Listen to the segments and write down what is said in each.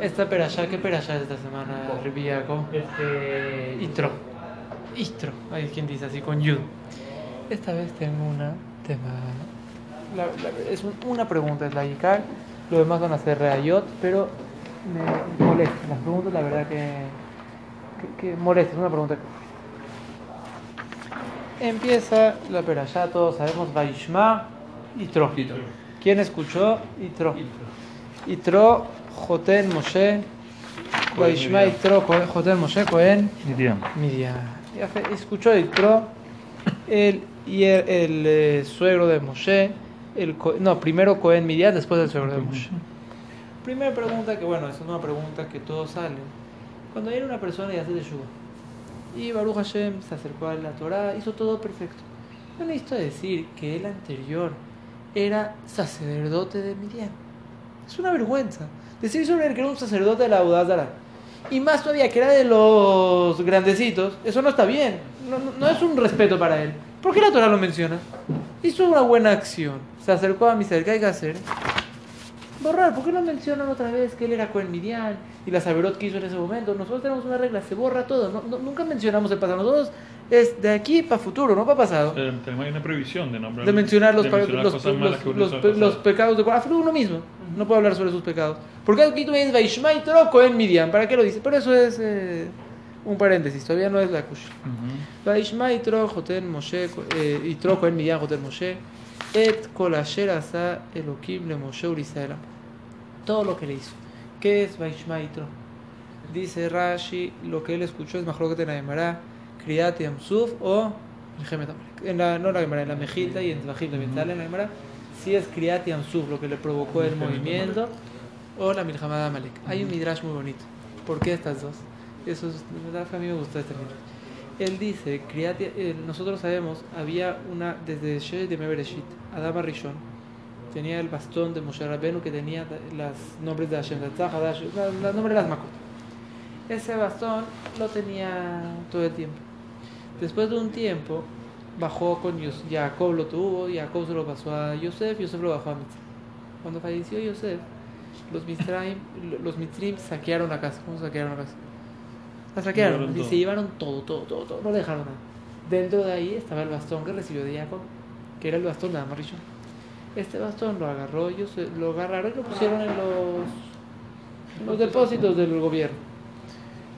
Esta perashá, ¿qué perashá es esta semana, Ribiaco? Este. Istro. Istro. Hay quien dice así con yud. Esta vez tengo una tema. la- la- es un- una pregunta, es la Icar. Lo demás van a ser reayot, pero me molesta. Las preguntas, la verdad que. que, que molesta, es una pregunta. Empieza la perashá, todos sabemos, Vaishma Istro. ¿Quién escuchó? Itro. Itro, Joten Moshe, Vaishma Itro, Cohen- Joten Moshe, Cohen, Midian. Escuchó Itro, el, y el, el, eh, suegro de Moshe, el, no, primero Cohen Midian, después el suegro de Moshe. Primera pregunta que, bueno, es una pregunta que todos salen. Cuando viene una persona y hace de y Baruch Hashem se acercó a la Torah, hizo todo perfecto. No necesito decir que el anterior era sacerdote de Midian. Es una vergüenza. Decir sobre él que era un sacerdote de la Udazara. Y más todavía que era de los grandecitos, eso no está bien. No, no- no es un respeto para él. ¿Por qué la Torah lo menciona? Hizo una buena acción. Se acercó a Misael. ¿Qué hay que hacer? Borrar. ¿Por qué no mencionan otra vez que él era Cohen Midian y la Saberot que hizo en ese momento? Nosotros tenemos una regla, se borra todo. No- no- nunca mencionamos el pasado. Nosotros es de aquí para futuro, no para pasado. Eh, Tenemos una previsión de nombrar de mencionar los, de mencionar los, los- los los pecados de Afro uno mismo. No puedo hablar sobre sus pecados. Porque aquí tú me dices Vaishma y Troco en Midian. ¿Para qué lo dice? Pero eso es eh, un paréntesis, todavía no es la kush. Ujú. Vaishma y Troco Joten Moshe eh, y Troco en Midian Joten Moshe. Et le. Todo lo que le hizo. ¿Qué es Vaishma y Tro? Dice Rashi, lo que él escuchó es mejor que te la Gemara, Kriyat Yamsuf o. En la, no la Gemara, en la Mejilta y en Tvajim también sale en la Gemara. Si es Kriyat Yamsuf lo que le provocó el movimiento o la Milhamad Amalek. Hay un midrash muy bonito. ¿Por qué estas dos? Eso es, de verdad que a mí me gusta este midrash. Él dice, eh, nosotros sabemos, había una, desde Shesh de Mebereshit, Adama Rishon, tenía el bastón de Moshe Rabbeinu que tenía los nombres de Hashem, los nombres de las Makot. Ese bastón lo tenía todo el tiempo. Después de un tiempo, bajó con Jacob, lo tuvo, Jacob se lo pasó a Yosef, Yosef lo bajó a Mitzrayim. Cuando falleció Yosef, los Mitzrayim, los saquearon la casa. ¿Cómo saquearon la casa? La saquearon y se llevaron todo, todo, todo, todo, no dejaron nada. Dentro de ahí estaba el bastón que recibió de Jacob, que era el bastón de Amarrillo. Este bastón lo agarró, ellos lo agarraron y lo pusieron en los, los depósitos del gobierno.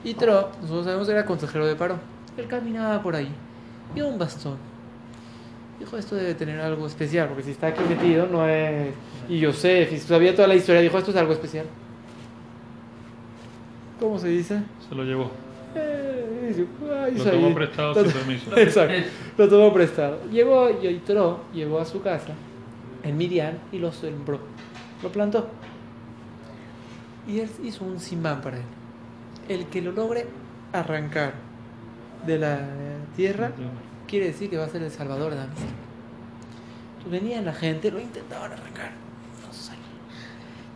Y Tro, nosotros sabemos que era consejero de paro. Él caminaba por ahí, vio un bastón. Dijo, esto debe tener algo especial, porque si está aquí metido no es... Y Yosef, y sabía toda la historia, dijo, esto es algo especial. ¿Cómo se dice? Se lo llevó. Eh, dice, "Ay, Lo tomó prestado lo sin permiso. Exacto, lo tomó prestado. Llegó Yoitro, llegó a su casa en Midian y lo sembró, lo plantó. Y él hizo un simán para él. El que lo logre arrancar de la tierra quiere decir que va a ser el salvador de la misma. Entonces venía la gente, lo intentaban arrancar.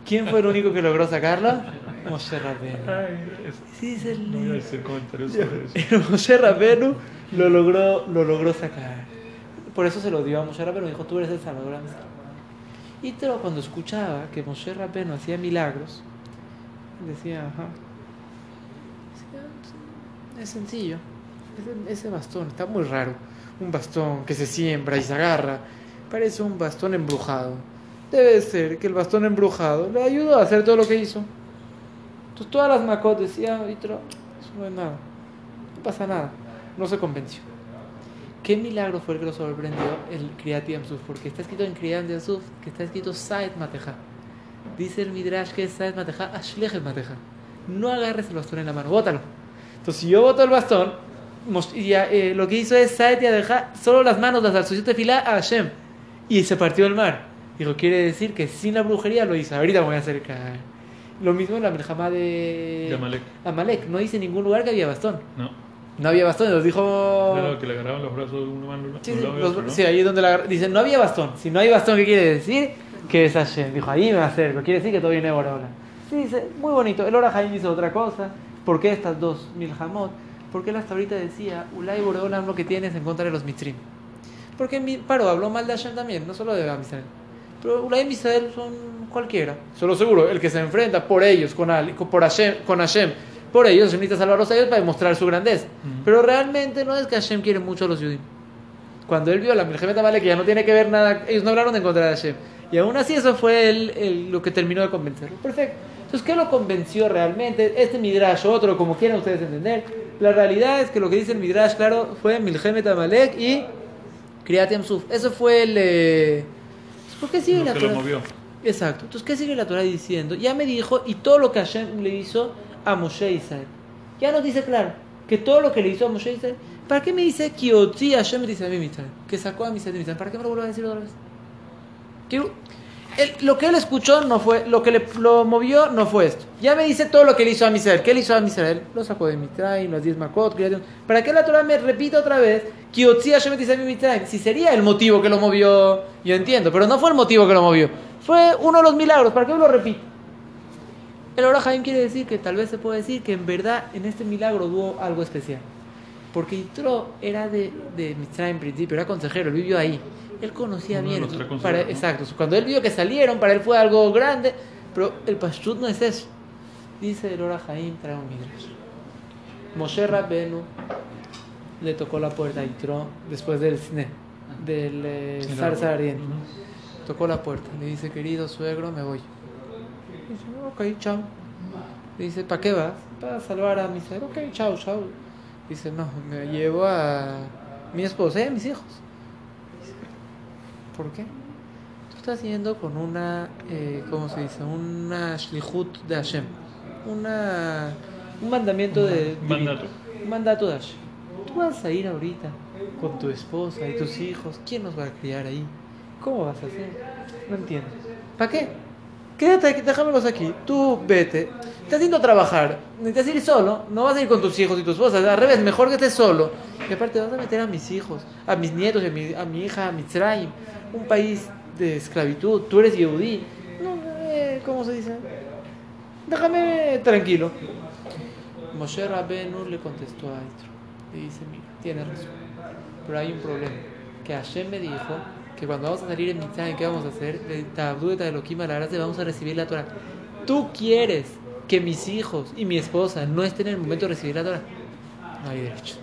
¿Quién fue el único que logró sacarlo? Moshe es- Sí, es el no voy a decir comentarios sobre eso. el Moshe Rabenu lo logró, lo logró sacar. Por eso se lo dio a Moshe Rabenu. Dijo, tú eres el Salvador de la Misma". Y Tero cuando escuchaba que Moshe Rabenu hacía milagros, decía, ajá. Es sencillo. Ese bastón está muy raro. Un bastón que se siembra y se agarra. Parece un bastón embrujado. Debe ser que el bastón embrujado le ayudó a hacer todo lo que hizo. Entonces todas las macot decían, Itro, eso no es nada, no pasa nada, no se convenció. ¿Qué milagro fue el que lo sorprendió el Kriyat Yamsuf? Porque está escrito en Kriyat Yamsuf que está escrito Saet Mateja. Dice el Midrash que es Saet Mateja, Ashlechet Mateja. No agarres el bastón en la mano, bótalo. Entonces si yo boto el bastón, y eh, lo que hizo es Saet Yadeja, solo las manos las asociación de fila a Hashem. Y se partió el mar. Dijo, quiere decir que sin la brujería lo hizo. Ahorita me voy a acercar. Lo mismo en la Melhamá de De Amalek. Amalek. No dice en ningún lugar que había bastón. No. No había bastón, nos dijo... Claro, que le agarraban los brazos de una mano Sí, de un sí, y los- otro, ¿no? sí, ahí es donde la agarra- Dice, no había bastón. Si no hay bastón, ¿qué quiere decir? Que es Hashem. Dijo, ahí me acerco. Quiere decir que todo viene Borahola. Sí, dice, muy bonito. El Ora Jaim dice otra cosa. ¿Por qué estas dos Milhamot? Porque él hasta ahorita decía, Ulay Borahola lo que tienes en contra de los Mitrim. Porque en mi- Paro habló mal de Hashem también, no solo de Amisrael. Pero Ulaim Israel son cualquiera. Solo seguro, el que se enfrenta por ellos, con, Ali- con- por Hashem, con Hashem, por ellos, necesita salvarlos a ellos para demostrar su grandeza. Ujú. Pero realmente no es que Hashem quiere mucho a los judíos. Cuando él vio la Miljemet Amalek, que ya no tiene que ver nada, ellos no hablaron en contra de Hashem. Y aún así eso fue el- el- lo que terminó de convencerlo. Perfecto. Entonces, ¿qué lo convenció realmente? Este Midrash, otro, como quieran ustedes entender. La realidad es que lo que dice el Midrash, claro, fue Miljemet Amalek y Kriyat Yamsuf. Eso fue el... eh, ¿Por qué sigue Lo la que lo Torah? movió. Exacto. Entonces, ¿qué sigue la Torah diciendo? Ya me dijo, y todo lo que Hashem le hizo a Moshe Israel. Ya nos dice claro, que todo lo que le hizo a Moshe Israel. ¿Para qué me dice Kiotzi Hashem dice a mí Mitzrayim? Que sacó a de Mitzrayim. ¿Para qué me lo vuelvo a decir otra vez? Quiero- lo que él escuchó no fue, lo que le, lo movió no fue esto. Ya me dice todo lo que le hizo a Misael. ¿Qué le hizo a Misael? Lo sacó de Mitzrayim, los 10 Makot. ¿Para qué la Torah me repite otra vez? Si sería el motivo que lo movió, yo entiendo, pero no fue el motivo que lo movió. Fue uno de los milagros. ¿Para qué lo repite? El Ora quiere decir que tal vez se puede decir que en verdad en este milagro hubo algo especial. Porque Yitro era de, de en principio, era consejero, él vivió ahí. Él conocía Uno bien. tres Para-. Exacto. Cuando él vio que salieron, para él fue algo grande. Pero el Pashtut no es eso. Dice el Ora Jaim, trae un midrash. Moshe Rabbenu le tocó la puerta a Yitro después del cine, del eh, zarza ardiente. Tocó la puerta. Le dice, querido suegro, me voy. Dice, ok, chao. Le dice, ¿para qué vas? Para salvar a mi ser. Ok, chao, chao. Dice, no, me llevo a mi esposa y a mis hijos. Dice, ¿Por qué? Tú estás yendo con una, eh, ¿cómo se dice? Una shlihut de Hashem. Una, un mandamiento de... Mandato. Un mandato de Hashem. Tú vas a ir ahorita con tu esposa y tus hijos. ¿Quién los va a criar ahí? ¿Cómo vas a hacer? No entiendo. ¿Para qué? Quédate aquí, déjamelos aquí. Tú vete. Estás yendo a trabajar. Necesitas ir solo. No vas a ir con tus hijos y tu esposa. Al revés, mejor que estés solo. Y aparte vas a meter a mis hijos, a mis nietos, a mi, a mi hija, a Mitzrayim. Un país de esclavitud. Tú eres Yehudí. No, eh, ¿cómo se dice? Déjame tranquilo. Moshe Rabenu le contestó a Yitro. Le dice, mira, tienes razón. Pero hay un problema. Que Hashem me dijo que cuando vamos a salir en Mitzrayim, ¿qué vamos a hacer? De a vamos a recibir la Torah. ¿Tú quieres que mis hijos y mi esposa no estén en el momento de recibir la Torah? No hay derecho.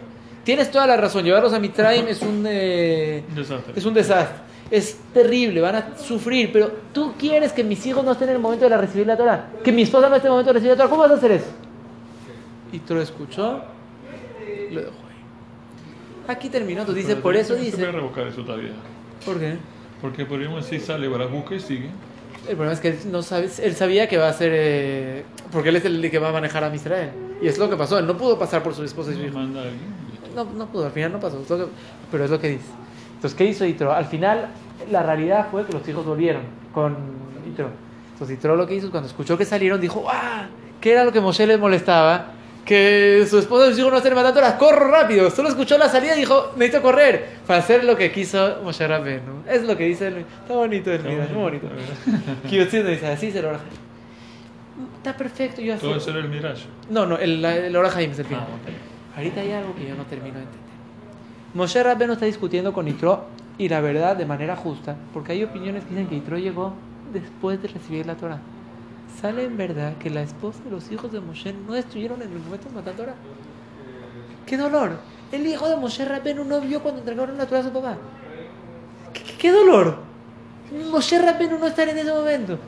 Tienes toda la razón. Llevarlos a Mitzrayim es un... eh, desastre. es un desastre. Es terrible, van a sufrir, pero tú quieres que mis hijos no estén en el momento de la recibir la Torah, que mi esposa no esté en el momento de recibir la Torah, ¿cómo vas a hacer eso? Y tú lo escuchó, lo dejó ahí. Aquí terminó, entonces dice, Pero por eso no Se puede dice, revocar eso todavía. ¿Por qué? Porque podríamos decir, sale, busca y sigue. El problema es que él, no sabe, él sabía que va a ser, eh, porque él es el que va a manejar a Israel. Y es lo que pasó, él no pudo pasar por su esposa y su hijo. No, no pudo, al final no pasó. pero es lo que dice. Entonces, ¿qué hizo Yitro? Al final, la realidad fue que los hijos volvieron con Yitro. Entonces, Yitro lo que hizo cuando escuchó que salieron, dijo, ¡ah! ¿Qué era lo que Moshe le molestaba? Que su esposa hijos no estén matando las corro rápido. Solo escuchó la salida y dijo, necesito correr para hacer lo que quiso Moshe Rabbeinu. Es lo que dice el. Está bonito el video, muy bonito. bonito. Kiyotzin dice, así se lo oraja. Está perfecto, yo Todo acepto. eso era el Mirage. No, no, el, el Ora Haim es el final. Ah, ok. Ahorita hay algo que yo no termino de entender. Moshe Rabbeinu está discutiendo con Yitro y la verdad de manera justa, porque hay opiniones que dicen que Yitro llegó después de recibir la Torah. Sale en verdad que la esposa y los hijos de Moshe no estuvieron en el momento de matar. ¡Qué dolor! El hijo de Moshe Rabbeinu no vio cuando entregaron la Torah a su papá. ¡Qué, dolor! Moshe Rabbeinu no estar en ese momento.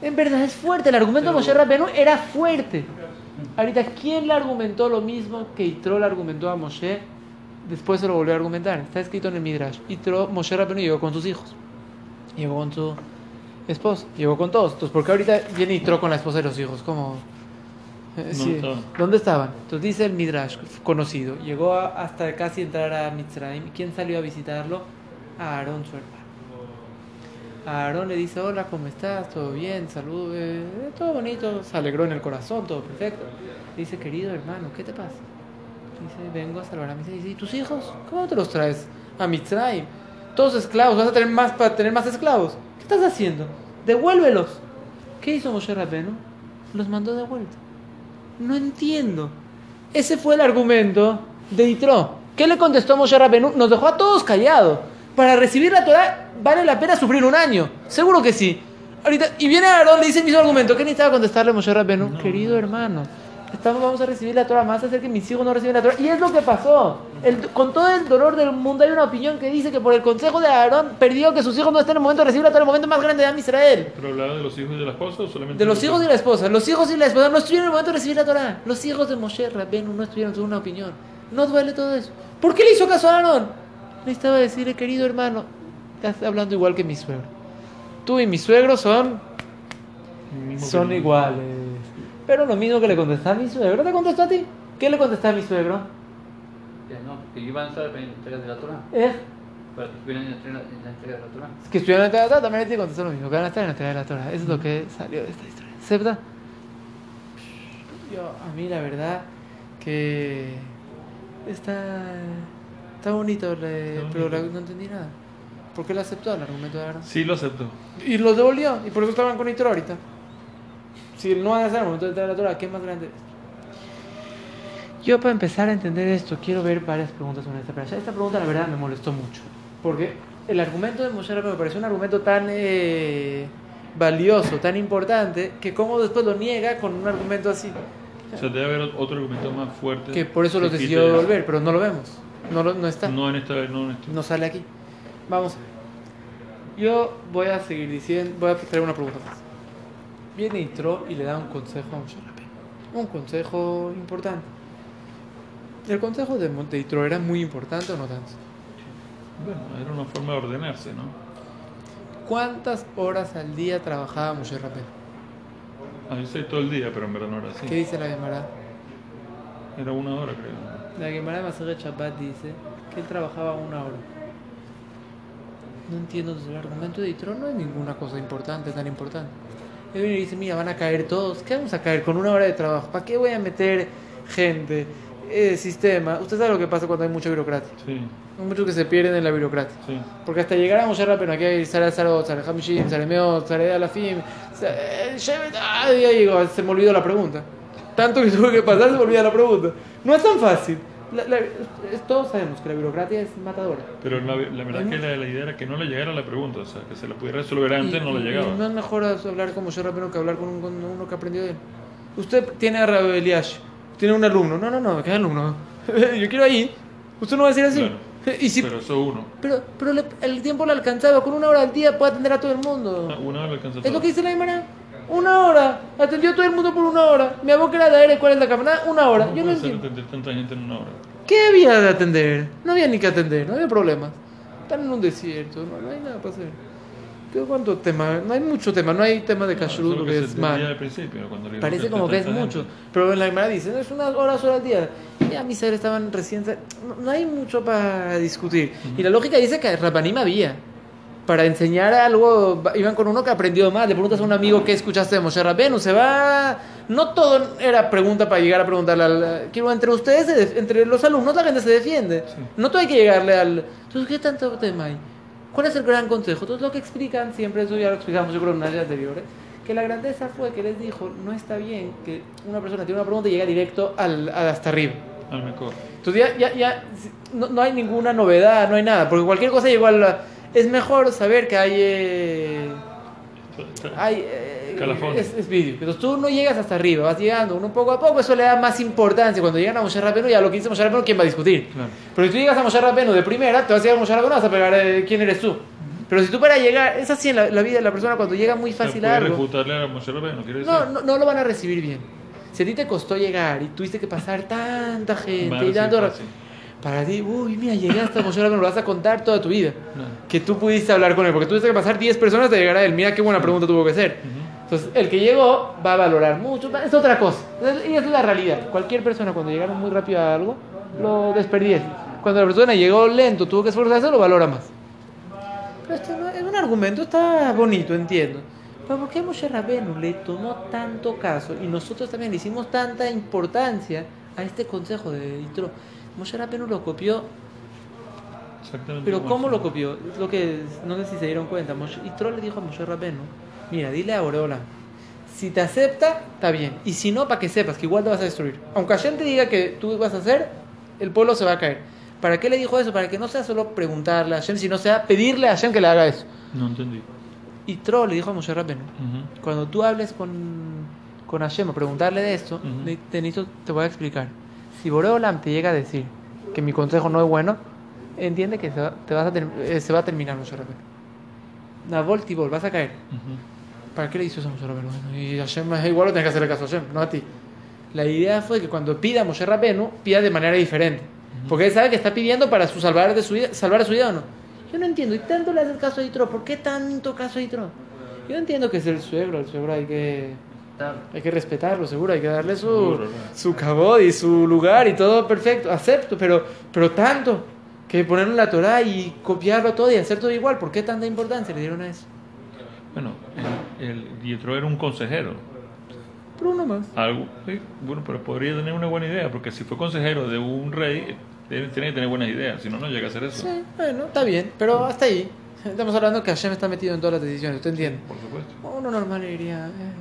En verdad es fuerte. El argumento de Moshe Rabbeinu era fuerte. Ahorita, ¿quién le argumentó lo mismo que Yitro le argumentó a Moshe? Después se lo volvió a argumentar. Está escrito en el Midrash. Yitro, Moshe Rabbeinu llegó con sus hijos. Llegó con su esposa. Llegó con todos. Entonces, porque ahorita viene Yitro con la esposa y los hijos. ¿Cómo? Eh, ¿Dónde sí. estaban? ¿Dónde estaban? Entonces dice el Midrash conocido. Llegó a- hasta casi entrar a Mitzrayim. ¿Quién salió a visitarlo? A Aarón, su hermano. A Aarón le dice, hola, ¿cómo estás? ¿Todo bien? Salud, eh, todo bonito. Se alegró en el corazón, todo perfecto. Dice, querido hermano, ¿qué te pasa? Dice, vengo a salvar a mis hijos. Dice, ¿y tus hijos? ¿Cómo te los traes? A Mitzrayim. Todos esclavos, vas a tener más para tener más esclavos. ¿Qué estás haciendo? Devuélvelos. ¿Qué hizo Moshe Rabbeinu? Los mandó de vuelta. No entiendo. Ese fue el argumento de Yitro. ¿Qué le contestó Moshe Rabbeinu? Nos dejó a todos callados. para recibir la Torah vale la pena sufrir un año. Seguro que sí. Ahorita, y viene Aarón, le dice el mismo argumento. ¿Qué necesitaba contestarle Moshe Rabbeinu? No. Querido hermano, estamos, vamos a recibir la Torah, más hacer que mis hijos no reciben la Torah. Y es lo que pasó. El- con todo el dolor del mundo hay una opinión que dice que por el consejo de Aarón perdió que sus hijos no estén en el momento de recibir la Torah, el momento más grande de Am Israel. ¿Pero hablaba de los hijos y de la esposa o solamente De los hijos y la esposa. Los hijos y la esposa no estuvieron en el momento de recibir la Torah. Los hijos de Moshe Rabbeinu no estuvieron en una opinión. No duele todo eso. ¿Por qué le hizo caso a Aarón? Necesitaba decirle, querido hermano, estás hablando igual que mi suegro. Tú y mi suegro son, son iguales. Pero lo mismo que le contestó a mi suegro, ¿te contestó a ti? ¿Qué le contestó a mi suegro? Que no, que iban a estar en la entrega de la Torah. Es Para que estuvieran en la entrega, en la entrega de la Torah. que estuvieron en la Torah, también le contestó lo mismo, que van a estar en la entrega de la Torah. Eso es lo que salió de esta historia. ¿Septa? Yo, a mí la verdad que está, está bonito, le- Está pero bonito. la- no entendí nada. ¿Por qué le aceptó el argumento de Aaron? Sí, lo aceptó. Y los devolvió, y por eso estaban con Nitro ahorita. Si no van a hacer el momento de entregar la Torah, ¿qué más grande es? Yo para empezar a entender esto, quiero ver varias preguntas sobre esta pregunta. Esta pregunta la verdad me molestó mucho, porque el argumento de Moshe Rabbeinu me pareció un argumento tan eh, valioso, tan importante, que como después lo niega con un argumento así. O sea, debe haber otro argumento más fuerte. Que por eso lo decidió devolver, pero no lo vemos. No, lo- no está. No en esta vez, no en esta. No sale aquí. Vamos a ver. Yo voy a seguir diciendo, voy a traer una pregunta más. Viene Itro y le da un consejo a Moshe Rabbeinu. Un consejo importante. ¿El consejo de Monte Itro era muy importante o no tanto? Bueno, era una forma de ordenarse, ¿no? ¿Cuántas horas al día trabajaba Moshe Rabbeinu? A veces todo el día, pero en verdad no era así. ¿Qué dice la Gemara? Era una hora, creo. La Gemara de Maseret Shabbat dice que él trabajaba una hora. No entiendo, el argumento de Itro no es ninguna cosa importante, tan importante. Él viene y dice, mira, van a caer todos. ¿Qué vamos a caer con una hora de trabajo? ¿Para qué voy a meter gente, eh, sistema? Usted sabe lo que pasa cuando hay mucha burocracia. Sí, Hay muchos que se pierden en la burocracia. sí. Porque hasta llegar a Moshe Rabbeinu, aquí hay Sara Sarot, Sara Hamishim, Sara Meot, Sara Alafim, eh, ya llegó, se me olvidó la pregunta. Tanto que tuve que pasar, se me olvidó la pregunta. No es tan fácil. La- la- es- todos sabemos que la burocracia es matadora. Pero la, la verdad que la, idea era que no le llegara la pregunta, o sea, que se la pudiera resolver antes, Y- no le llegaba. no es mejor hablar con Moshe Rabbeinu que hablar con, un- con uno que aprendió de él. Usted tiene a Eliash, tiene un alumno. No, no, no, ¿qué alumno? Yo quiero ahí. Usted no va a decir así. Claro. Y si, Pero eso uno. pero pero le- el tiempo le alcanzaba. Con una hora al día puede atender a todo el mundo. Ah, Una hora alcanza Es todo. lo que dice la Gemara. Una hora. Atendió a todo el mundo por una hora. Mi aboca era de aire, ¿cuál es la cámara? Una hora. ¿Cómo Yo no entiendo. atender tanta gente en una hora? ¿Qué había de atender? No había ni que atender, no había problemas. Están en un desierto, no, no hay nada para hacer. ¿Qué, ¿Cuánto tema? No hay mucho tema, no hay tema de No, kashrut eso que es mal. Parece como que es mucho, gente. pero en la Gemara dice, no, es unas horas, horas al día. Ya mis seres estaban recién... No, no hay mucho para discutir. Y la lógica dice que Rabanim había. Para enseñar algo, iban con uno que aprendió más. Le preguntas a un amigo qué escuchaste de Moshe Rabbeinu, se va... No todo era pregunta para llegar a preguntarle al... Quiero, entre ustedes, entre los alumnos, la gente se defiende. Sí. No todo hay que llegarle al... Entonces, ¿qué tanto tema hay? ¿Cuál es el gran consejo? Entonces, lo que explican siempre, eso ya lo explicamos yo creo en clase anteriores, que la grandeza fue que les dijo, no está bien que una persona tiene una pregunta y llega directo al, al hasta arriba. Entonces ya, ya, ya no, no hay ninguna novedad, no hay nada, porque cualquier cosa llegó al... Es mejor saber que hay... eh, hay eh, es, es vídeo. Entonces tú no llegas hasta arriba, vas llegando uno poco a poco, eso le da más importancia. Cuando llegan a Moshe Rabbeinu, ya lo que dice Moshe Rabbeinu, ¿quién va a discutir? Claro. Pero si tú llegas a Moshe Rabbeinu de primera, te vas a llegar a Moshe Rabbeinu, vas a pegar eh, quién eres tú. Pero si tú para llegar, es así en la, la vida de la persona, cuando llega muy fácil a algo, a Moshe Rabbeinu, decir. no, no, no lo van a recibir bien. Si a ti te costó llegar y tuviste que pasar tanta gente y recibir dando... fácil. Para ti, uy, mira, llegaste a Moshe Rabbeinu, lo vas a contar toda tu vida. Claro. Que tú pudiste hablar con él, porque tuviste que pasar 10 personas de llegar a él. Mira qué buena pregunta tuvo que hacer. Ujú. Entonces, el que llegó va a valorar mucho, es otra cosa. Y es la realidad. Cualquier persona cuando llegaron muy rápido a algo, lo desperdicia. Cuando la persona llegó lento, tuvo que esforzarse, lo valora más. Pero esto no, es un argumento, está bonito, entiendo. Pero ¿por qué Moshe Rabbeinu le tomó tanto caso y nosotros también le hicimos tanta importancia a este consejo de Yitro? Moshe Rabbeinu lo copió Exactamente. pero ¿cómo lo copió? Es lo que no sé si se dieron cuenta. Moshe- y Troll le dijo a Moshe Rabbeinu, mira, dile a Oreola, si te acepta, está bien. Y si no, para que sepas que igual te vas a destruir. Aunque Hashem te diga que tú vas a hacer, el pueblo se va a caer. ¿Para qué le dijo eso? Para que no sea solo preguntarle a Hashem, sino sea pedirle a Hashem que le haga eso. No entendí. Y Tro le dijo a Moshe Rabbeinu, cuando tú hables con, con Hashem o preguntarle de esto, ne- te, necesito- te voy a explicar. Si Boreolam te llega a decir que mi consejo no es bueno, entiende que se va, te vas a eh, se va a terminar Moshe Rabbeinu. Navol Tibol, vas a caer. Ujú. ¿Para qué le hizo eso a Moshe Rabbeinu? Y Hashem es igual, lo tenés que hacerle caso a Hashem, no a ti. La idea fue que cuando pida Moshe Rabbeinu, pida de manera diferente. Porque él sabe que está pidiendo para su salvar, de su vida, salvar a su vida o no. Yo no entiendo, y tanto le haces caso a Yitro, ¿por qué tanto caso a Yitro? Yo entiendo que es el suegro, el suegro hay que, hay que respetarlo, seguro, hay que darle su, Seguro, ¿no? su cabod y su lugar y todo perfecto, acepto, pero, pero tanto que ponerlo en la Torah y copiarlo todo y hacer todo igual, ¿por qué tanta importancia le dieron a eso? Bueno, el, el Yitro era un consejero. Pero uno más. Algo, sí, bueno, pero podría tener una buena idea, porque si fue consejero de un rey, tiene, que tener buenas ideas, si no, no llega a hacer eso. Sí, bueno, está bien, pero hasta ahí. Estamos hablando que Hashem está metido en todas las decisiones, ¿usted entiende? Por supuesto. Uno normal diría... eh,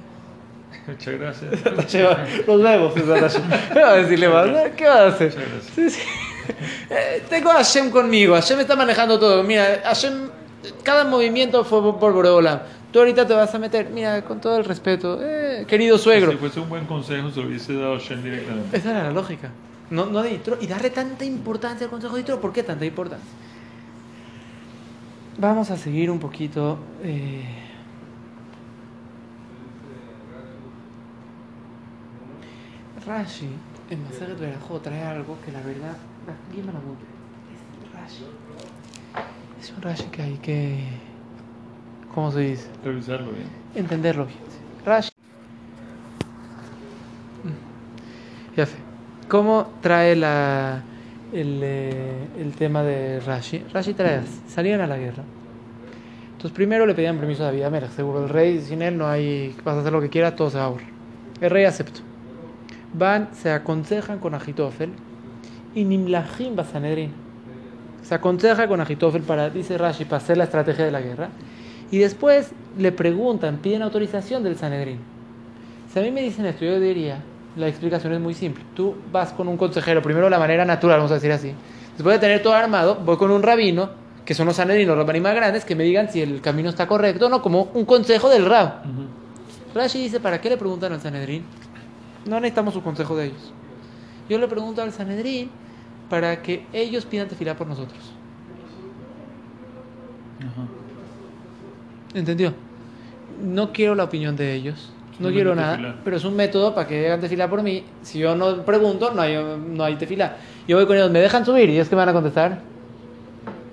Muchas gracias. Los huevos, esa Hashem. ¿Qué va a decirle más? ¿Qué va a hacer? Sí, sí. Eh, tengo a Hashem conmigo, Hashem está manejando todo. Mira, Hashem, cada movimiento fue por- Boreolam. Tú ahorita te vas a meter, mira, con todo el respeto, eh, querido suegro. Si fuese un buen consejo, se lo hubiese dado a Shen directamente. Esa era la lógica. No, no de Yitro. Y darle tanta importancia al consejo de Yitro, ¿por qué tanta importancia? Vamos a seguir un poquito. eh, Rashi, en Masajet Berajot, trae algo que la verdad, la Guimara mucho. Es Rashi. Es un Rashi que hay que. ¿Cómo se dice? Revisarlo bien. entenderlo bien. Rashi. Mm. Ya sé. ¿Cómo trae la, el, eh, el tema de Rashi? Rashi trae. Salieron a la guerra. Entonces primero le pedían permiso a David Amelech. Seguro el rey, sin él no hay... Vas a hacer lo que quieras, todo se va a ahorrar. El rey aceptó. Van, se aconsejan con Agitofel y Nimlahim Basanedrin. Se aconseja con Agitofel para, dice Rashi, para hacer la estrategia de la guerra. Y después le preguntan, piden autorización del Sanedrín. Si a mí me dicen esto, yo diría, la explicación es muy simple. Tú vas con un consejero, primero de la manera natural, vamos a decir así. Después de tener todo armado, voy con un rabino, que son los Sanedrín, los rabaní más grandes, que me digan si el camino está correcto o no, como un consejo del rab. Rashi dice, ¿para qué le preguntan al Sanedrín? No necesitamos su consejo de ellos. Yo le pregunto al Sanedrín para que ellos pidan tefilá por nosotros. Ajá. ¿Entendió? No quiero la opinión de ellos. No quiero nada, tefilá. pero es un método para que hagan tefilá por mí. Si yo no pregunto, no hay, no hay tefilá. Yo voy con ellos, ¿me dejan subir? ¿Y ellos que me van a contestar?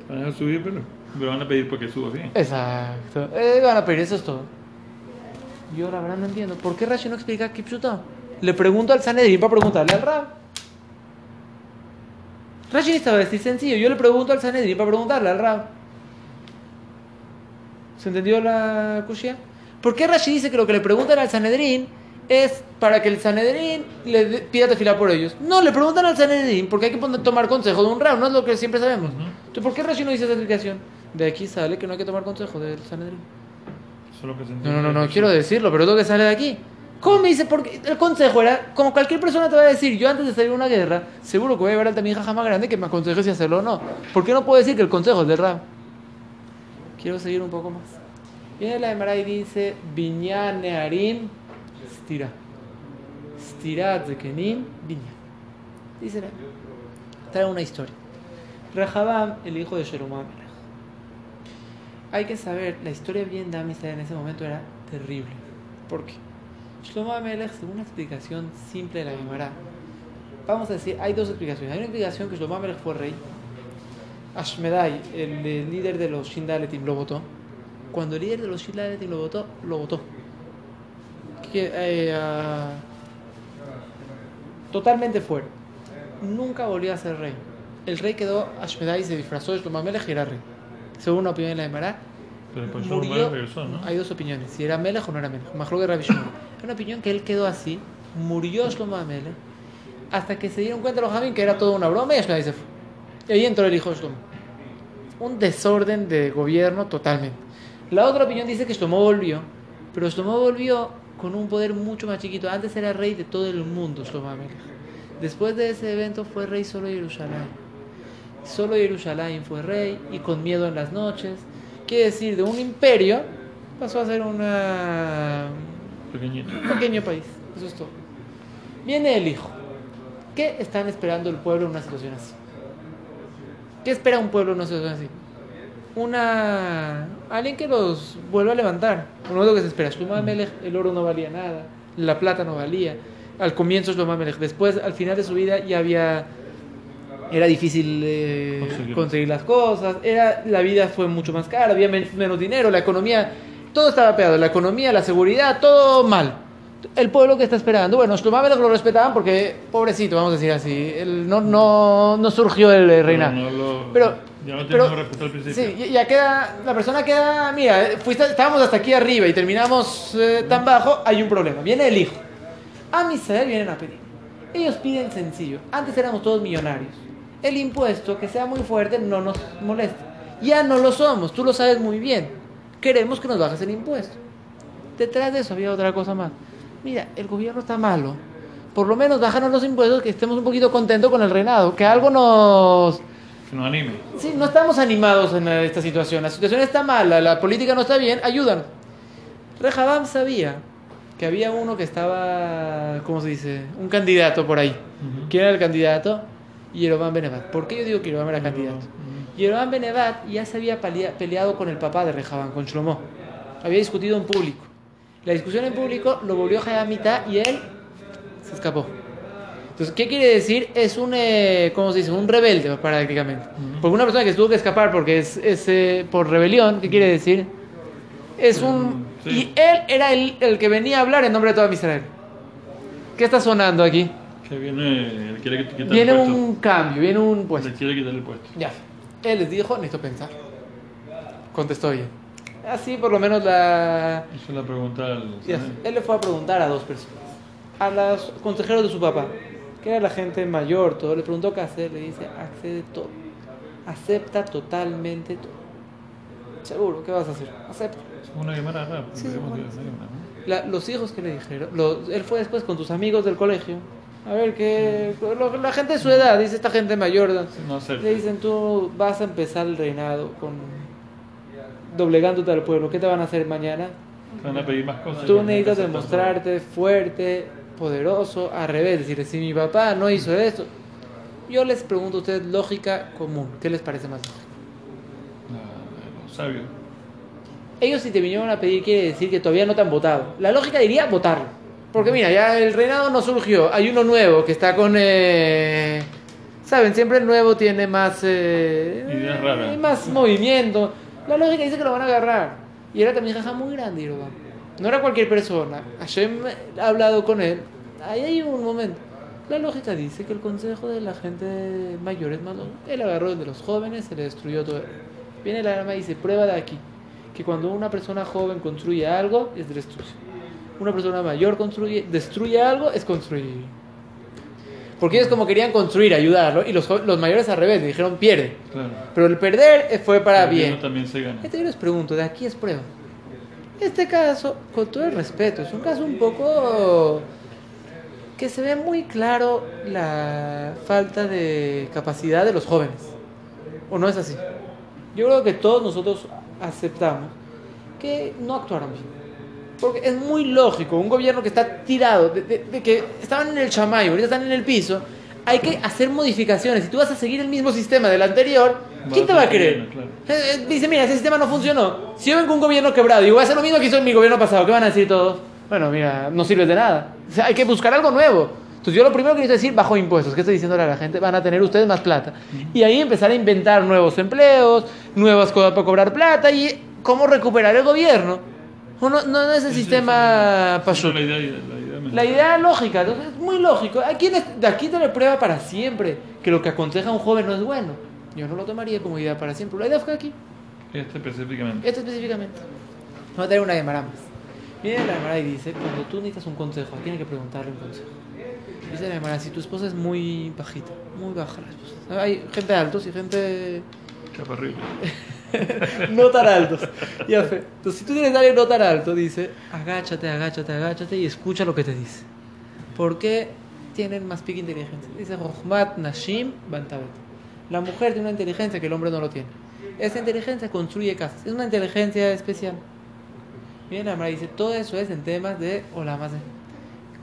Van a subir, pero me van a pedir para que suba bien. Exacto. Eh, van a pedir, eso es todo. Yo la verdad no entiendo. ¿Por qué Rashi no explica Kipchuto? Le pregunto al Sanedrín para preguntarle al Rab. Rashi estaba decir sencillo. Yo le pregunto al Sanedrín para preguntarle al Rab. ¿Se entendió la cushia? ¿Por qué Rashi dice que lo que le preguntan al Sanedrín es para que el Sanedrín le pida tefilá por ellos? No, le preguntan al Sanedrín porque hay que poner- tomar consejo de un Rab, no es lo que siempre sabemos. Entonces, ¿por qué Rashi no dice esa explicación? De aquí sale que no hay que tomar consejo del Sanedrín. Eso es lo que se No, no, no, no quiero decirlo, pero es lo que sale de aquí. ¿Cómo me dice? Porque el consejo era, como cualquier persona te va a decir, yo antes de salir a una guerra, seguro que voy a llevar al también jaja más grande que me aconseje si hacerlo o no. ¿Por qué no puedo decir que el consejo es del Rab? Quiero seguir un poco más. Viene la Emara y dice, Binyan Nearim Stira. Stirat Zekenim Binyan. Dice, la- trae una historia. Rehabam, el hijo de Sheromam Hay que saber, la historia bien de Amistad en ese momento era terrible. ¿Por qué? Shlomo Amelech, según una explicación simple de la Gemara, vamos a decir, hay dos explicaciones. Hay una explicación que Shlomo Amelech fue rey. Ashmedai, el, eh, líder de los Shindaletim, lo votó. Cuando el líder de los Shindaletim lo votó, lo votó. Que, eh, ah, totalmente fuera. Nunca volvió a ser rey. El rey quedó, Ashmedai se disfrazó de Shlomo Amelech y era rey. Según una opinión de la Gemara, Pero después murió. Regresó, ¿no? Hay dos opiniones, si era Melech o no era Melech. Shimon. Hay una opinión que él quedó así, murió Shlomo Amelech, hasta que se dieron cuenta los Jamín que era toda una broma y Ashmedai se fue. Y ahí entró el hijo Shlomo. Un desorden de gobierno totalmente. La otra opinión dice que Shlomo volvió, pero Shlomo volvió con un poder mucho más chiquito. Antes era rey de todo el mundo, Shlomo. Después de ese evento fue rey solo de Jerusalén. Solo Jerusalén fue rey y con miedo en las noches. Quiere decir, de un imperio pasó a ser una, Pequeñito. pequeño país. Eso es todo. Viene el hijo. ¿Qué están esperando el pueblo en una situación así? ¿Qué espera un pueblo en una situación así? Una... Alguien que los vuelva a levantar. No es lo que se espera. El oro no valía nada. La plata no valía. Al comienzo Shlomo Amelech. Después, al final de su vida, ya había... Era difícil eh, Conseguir. conseguir las cosas. Era, la vida fue mucho más cara. Había men- menos dinero. La economía... Todo estaba pegado. La economía, la seguridad, todo mal. El pueblo que está esperando. Bueno, Shlomo Amelech lo respetaban porque, pobrecito, vamos a decir así. Él no, no, no surgió el eh, reinado. Pero, no lo- Pero- ya no pero- al principio. Sí, ya- queda, la persona queda, mira, fuiste, estábamos hasta aquí arriba y terminamos eh, tan bajo, hay un problema. Viene el hijo. A Misael vienen a pedir. Ellos piden sencillo. Antes éramos todos millonarios. El impuesto, que sea muy fuerte, no nos molesta. Ya no lo somos, tú lo sabes muy bien. Queremos que nos bajes el impuesto. Detrás de eso había otra cosa más. Mira, el gobierno está malo. Por lo menos bájanos los impuestos, que estemos un poquito contentos con el reinado. Que algo nos, Que nos anime. Sí, no estamos animados en esta situación. La situación está mala, la política no está bien, ayúdanos. Rehabam sabía que había uno que estaba, ¿cómo se dice? Un candidato por ahí. Ujú. ¿Quién era el candidato? Yerobam Benevat. ¿Por qué yo digo que Yerobam era candidato? Ujú. Yerobam Benevat ya se había pelea- peleado con el papá de Rehabam, con Shlomo. Había discutido en público. La discusión en público lo volvió a mitad y él se escapó. Entonces, ¿qué quiere decir? Es un, eh, ¿cómo se dice? Un rebelde prácticamente. Porque una persona que tuvo que escapar porque es, es, eh, por rebelión, ¿qué quiere decir? Es un... Sí. Y él era el, el que venía a hablar en nombre de toda Israel. ¿Qué está sonando aquí? Que viene, él quiere quitar Viene el puesto. un cambio, viene un puesto. Le quiere quitar el puesto. Ya. Él les dijo, necesito pensar. Contestó bien. Así por lo menos la... Hizo la pregunta al. Ya, Él le fue a preguntar a dos personas. A los consejeros de su papá, que era la gente mayor, todo. Le preguntó qué hacer. Le dice, accede todo. Acepta totalmente todo. Seguro, ¿qué vas a hacer? Acepta. Es una llamada rara. Sí, bueno, los hijos que le dijeron, los- él fue después con tus amigos del colegio. A ver, que lo- la gente de su edad, dice esta gente mayor, No le dicen tú vas a empezar el reinado con doblegándote al pueblo. ¿Qué te van a hacer mañana? Te van a pedir más cosas. Tú necesitas demostrarte fuerte, poderoso, al revés, decirle, si mi papá no hizo esto, yo les pregunto a ustedes lógica común, ¿qué les parece más lógico? La- Los sabios. Ellos si te vinieron a pedir quiere decir que todavía no te han votado. La lógica diría votarlo. Porque mira, ya el reinado no surgió, hay uno nuevo que está con... eh, Saben, siempre el nuevo tiene más... eh, Ideas raras. eh, Más movimiento. La lógica dice que lo van a agarrar. Y era también jaja muy grande, Yerobam. No era cualquier persona. Hashem ha hablado con él. Ahí hay un momento. La lógica dice que el consejo de la gente mayor es más lógico. Él agarró el de los jóvenes, se le destruyó todo. Viene la arma y dice, prueba de aquí. Que cuando una persona joven construye algo, es destrucción. Una persona mayor construye, destruye algo, es construir. Porque ellos como querían construir, ayudarlo, y los, los mayores al revés, le dijeron pierde. Claro. Pero el perder fue para El bien. también se gana. Este yo les pregunto, de aquí es prueba. Este caso, con todo el respeto, es un caso un poco que se ve muy claro la falta de capacidad de los jóvenes. ¿O no es así? Yo creo que todos nosotros aceptamos que no actuaron bien. Porque es muy lógico, un gobierno que está tirado, de, de- de que estaban en el chamayo, ahorita están en el piso, hay que hacer modificaciones. Si tú vas a seguir el mismo sistema del anterior, ¿quién te va a creer? Claro. Eh, eh, Dice, mira, ese sistema no funcionó. Si yo vengo un gobierno quebrado y voy a hacer lo mismo que hizo en mi gobierno pasado, ¿qué van a decir todos? Bueno, mira, no sirves de nada. O sea, hay que buscar algo nuevo. Entonces yo lo primero que necesito decir, bajo impuestos. ¿Qué estoy diciéndole a la gente? Van a tener ustedes más plata. Y ahí empezar a inventar nuevos empleos, nuevas cosas para cobrar plata y cómo recuperar el gobierno. No, no, no es el Sí, sí, sistema sí. Pashut. La idea, la idea La idea lógica, entonces, es muy lógico. Aquí, de aquí te le prueba para siempre que lo que aconseja un joven no es bueno. Yo no lo tomaría como idea para siempre. La idea fue aquí. Este específicamente. Esto específicamente. Voy a traer una Gemara más. Viene la Gemara y dice, cuando tú necesitas un consejo, ¿a quién hay que preguntarle un consejo? Dice la Gemara, si tu esposa es muy bajita, muy baja la esposa. Hay gente altos y gente Chaparrito. no tan altos. Ya fe. Entonces, si tú tienes a alguien no tan alto, dice, agáchate, agáchate, agáchate y escucha lo que te dice. ¿Por qué tienen más pique inteligencia? Dice, Rohmat Nashim Bantabet. La mujer tiene una inteligencia que el hombre no lo tiene. Esa inteligencia construye casas. Es una inteligencia especial. Bien, la dice, todo eso es en temas de Olama.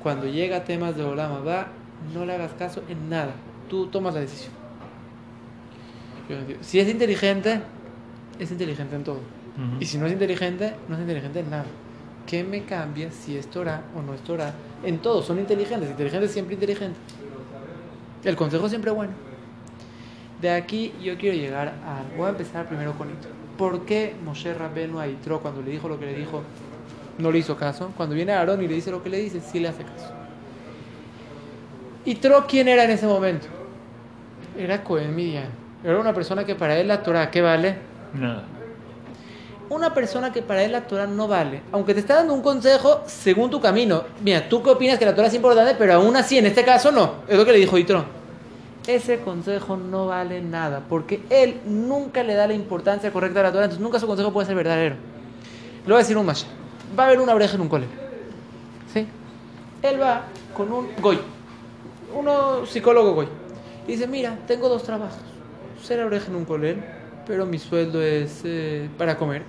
Cuando llega a temas de Olama va, no le hagas caso en nada. Tú tomas la decisión. Si es inteligente, es inteligente en todo. Y si no es inteligente, no es inteligente en nada. ¿Qué me cambia si es Torah o no es Torah? En todo, son inteligentes. Inteligentes siempre inteligentes. El consejo siempre bueno. De aquí yo quiero llegar a... Voy a empezar primero con Itro. ¿Por qué Moshe Rabbeinu a Itro cuando le dijo lo que le dijo no le hizo caso? Cuando viene Aarón y le dice lo que le dice, sí le hace caso. Itro, ¿quién era en ese momento? Era Cohen Midian. Era una persona que para él la Torah, ¿qué vale? Nada. Una persona que para él la Torah no vale, aunque te está dando un consejo según tu camino. Mira, tú qué opinas que la Torah es importante, pero aún así en este caso no. Es lo que le dijo Itro. Ese consejo no vale nada, porque él nunca le da la importancia correcta a la Torah, entonces nunca su consejo puede ser verdadero. Le voy a decir un más. Va a haber una breja en un cole. ¿Sí? Él va con un goy, uno psicólogo goy. Y dice, mira, tengo dos trabajos. Ser oreja en un colel, pero mi sueldo es eh, para comer.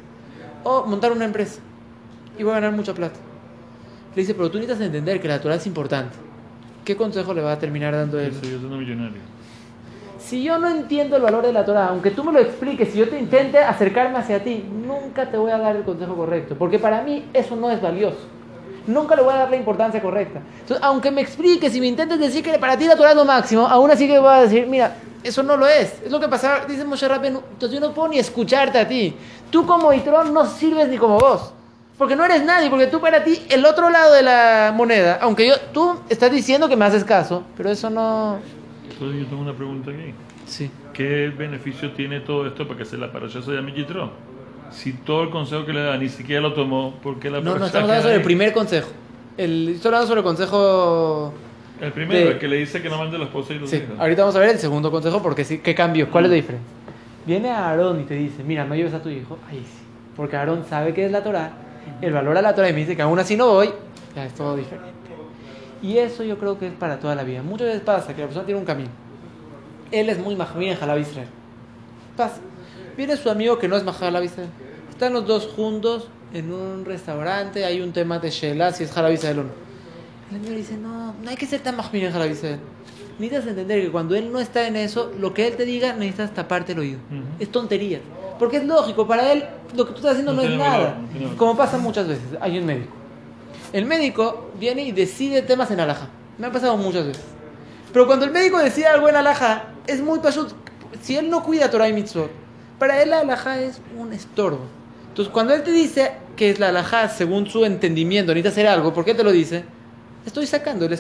O montar una empresa. Y voy a ganar mucha plata. Le dice, pero tú necesitas entender que la Torah es importante. ¿Qué consejo le va a terminar dando él? Yo siendo millonario. Si yo no entiendo el valor de la Torah, aunque tú me lo expliques, si yo te intente acercarme hacia ti, nunca te voy a dar el consejo correcto. Porque para mí eso no es valioso. Nunca le voy a dar la importancia correcta. Entonces, aunque me expliques y me intentes decir que para ti la Torah es lo máximo, aún así que voy a decir, mira, eso no lo es. Es lo que pasa, dice Moshe Rabbeinu, entonces yo no puedo ni escucharte a ti. Tú como Itrón no sirves ni como vos. Porque no eres nadie, porque tú para ti, el otro lado de la moneda, aunque yo, tú estás diciendo que me haces caso, pero eso no... Entonces yo tengo una pregunta aquí. Sí. ¿Qué beneficio tiene todo esto para que se la parasha se llame Yitro? Si todo el consejo que le da ni siquiera lo tomó, ¿por qué la No, no, estamos hablando sobre el primer consejo. El, estoy hablando sobre el consejo... El primero, de- el que le dice que no mande a la esposa y los Sí, hijos. ahorita vamos a ver el segundo consejo porque sí, ¿qué cambio? ¿Cuál es la diferencia? Viene Aarón y te dice, mira, no lleves a tu hijo, ahí sí. Porque Aarón sabe que es la Torah, el valor a la Torah y me dice que aún así no voy, ya es todo diferente. Y eso yo creo que es para toda la vida. Muchas veces pasa que la persona tiene un camino. Él es muy mahmir en Jalab Israel. Pasa. Viene su amigo que no es Mahalab Israel. Están los dos juntos en un restaurante, hay un tema de Shelah, si es Jalab Israel o no. El le dice, no, no hay que ser tan mahmir en Jalab Israel. Necesitas entender que cuando él no está en eso, lo que él te diga, necesitas taparte el oído. Ujú. Es tontería. Porque es lógico, para él lo que tú estás haciendo no, No es nada. valor, no. Como pasa muchas veces, hay un médico. El médico viene y decide temas en alhaja. Me ha pasado muchas veces. Pero cuando el médico decide algo en alhaja, es muy pasud. Si él no cuida Torah y Mitzvot, para él la alhaja es un estorbo. Entonces, cuando él te dice que es la alhaja según su entendimiento, necesita hacer algo, ¿por qué te lo dice? Estoy sacando el.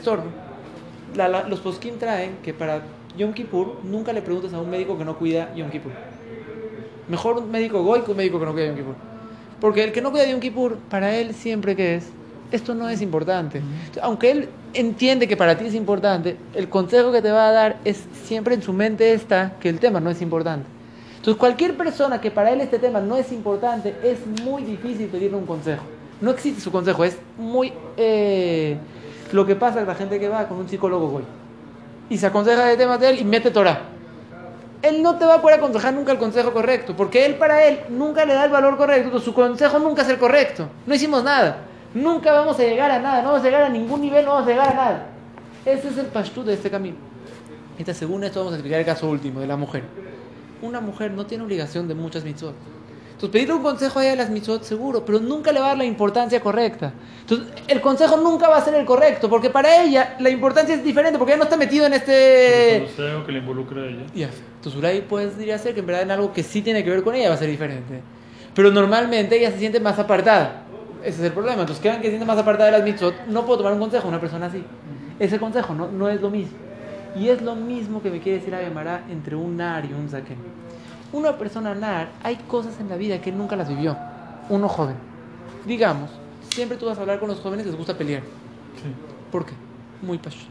La- la- los poskim traen que para Yom Kippur nunca le preguntes a un médico que no cuida Yom Kippur. Mejor un médico goy que un médico que no cuida Yom Kippur. Porque el que no cuida Yom Kippur, para él siempre que es, esto no es importante. Aunque él entiende que para ti es importante, el consejo que te va a dar es siempre en su mente está que el tema no es importante. Entonces cualquier persona que para él este tema no es importante, es muy difícil pedirle un consejo. No existe su consejo, es muy... eh, lo que pasa es la gente que va con un psicólogo goy y se aconseja de temas de él y mete Torah. Él no te va a poder aconsejar nunca el consejo correcto, porque él para él nunca le da el valor correcto, entonces su consejo nunca es el correcto. No hicimos nada. Nunca vamos a llegar a nada, no vamos a llegar a ningún nivel, no vamos a llegar a nada. Ese es el pashtu de este camino. Este, según esto vamos a explicar el caso último de la mujer. Una mujer no tiene obligación de muchas mitzvot. Entonces pedirle un consejo a ella de las mitzvot seguro, pero nunca le va a dar la importancia correcta. Entonces el consejo nunca va a ser el correcto, porque para ella la importancia es diferente, porque ella no está metido en este... Algo que le involucra a ella. Ya. Entonces Ulay podría ser que en verdad en algo que sí tiene que ver con ella va a ser diferente. Pero normalmente ella se siente más apartada. Ese es el problema. Entonces quedan que se siente más apartada de las mitzvot. No puedo tomar un consejo a una persona así. Ese consejo no, no es lo mismo. Y es lo mismo que me quiere decir Abemará entre un nar y un zaken. Una persona nar, hay cosas en la vida que nunca las vivió. Uno joven. Digamos, siempre tú vas a hablar con los jóvenes les gusta pelear. Sí. ¿Por qué? Muy pashut.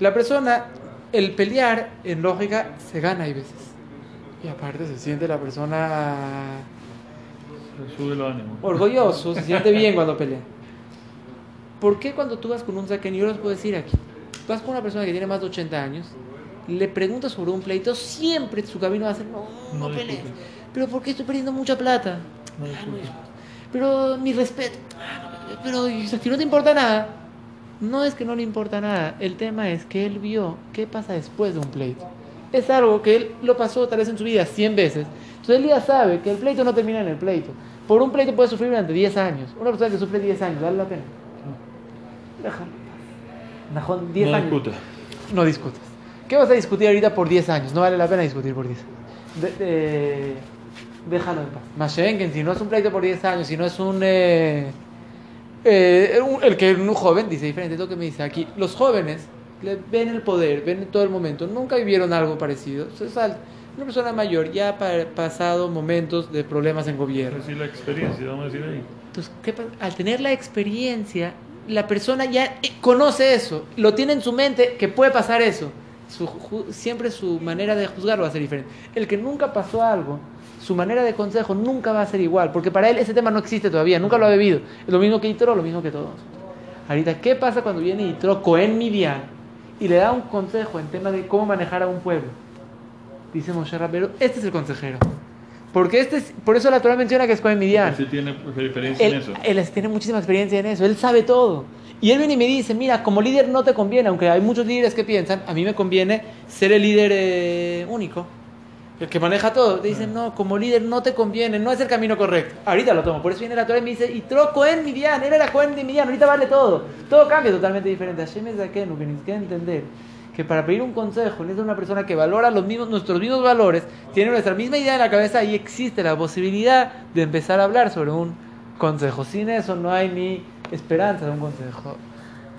La persona, el pelear, en lógica, se gana hay veces. Y aparte se siente la persona Se sube los ánimos. orgulloso, se siente bien cuando pelea. ¿Por qué cuando tú vas con un saquén, yo les puedo decir aquí, vas con una persona que tiene más de 80 años le pregunta sobre un pleito, siempre su camino va a ser, no, no, No pelees. Pero ¿por qué estoy perdiendo mucha plata? No Ah, no. Pero mi respeto. Ah, no, Pero si no te importa nada, no es que no le importa nada. El tema es que él vio qué pasa después de un pleito. Es algo que él lo pasó tal vez en su vida 100 veces. Entonces él ya sabe que el pleito no termina en el pleito. Por un pleito puede sufrir durante 10 años. Una persona que sufre 10 años, ¿vale la pena? Déjalo. Najón, 10 No años. discuta. No discutas. ¿Qué vas a discutir ahorita por 10 años? No vale la pena discutir por 10 años. De- de- déjalo en paz. Mashenken, si no es un pleito por 10 años, si no es un... eh, eh, un- el que un joven dice diferente, es lo que me dice aquí. Los jóvenes le- ven el poder, ven todo el momento, nunca vivieron algo parecido. Al- una persona mayor ya ha pa- pasado momentos de problemas en gobierno. Es decir, la experiencia, vamos a decir ahí. Entonces, ¿qué pasa? al tener la experiencia, la persona ya eh, conoce eso, lo tiene en su mente que puede pasar eso. Siempre su manera de juzgar va a ser diferente. El que nunca pasó algo, su manera de consejo nunca va a ser igual, porque para él ese tema no existe todavía, nunca lo ha bebido. Es lo mismo que Itro, lo mismo que todos. Ahorita, ¿qué pasa cuando viene Itro, Cohen Midian, y le da un consejo en tema de cómo manejar a un pueblo? Dice Moshe Rabero, este es el consejero. Porque este es, por eso la Torah menciona que es Cohen Midian. Sí tiene experiencia en Él, eso. él tiene muchísima experiencia en eso, él sabe todo. Y él viene y me dice, mira, como líder no te conviene, aunque hay muchos líderes que piensan, a mí me conviene ser el líder eh, único, el que maneja todo. Te dicen, no, como líder no te conviene, no es el camino correcto. Ahorita lo tomo, por eso viene la Torah y me dice, y tro Cohen Midian, él era Cohen de Midian, ahorita vale todo. Todo cambia totalmente diferente. Hashem es aquel que entender que para pedir un consejo necesita una persona que valora los mismos, nuestros mismos valores, tiene nuestra misma idea en la cabeza y existe la posibilidad de empezar a hablar sobre un consejo. Sin eso no hay ni esperanza de un consejo.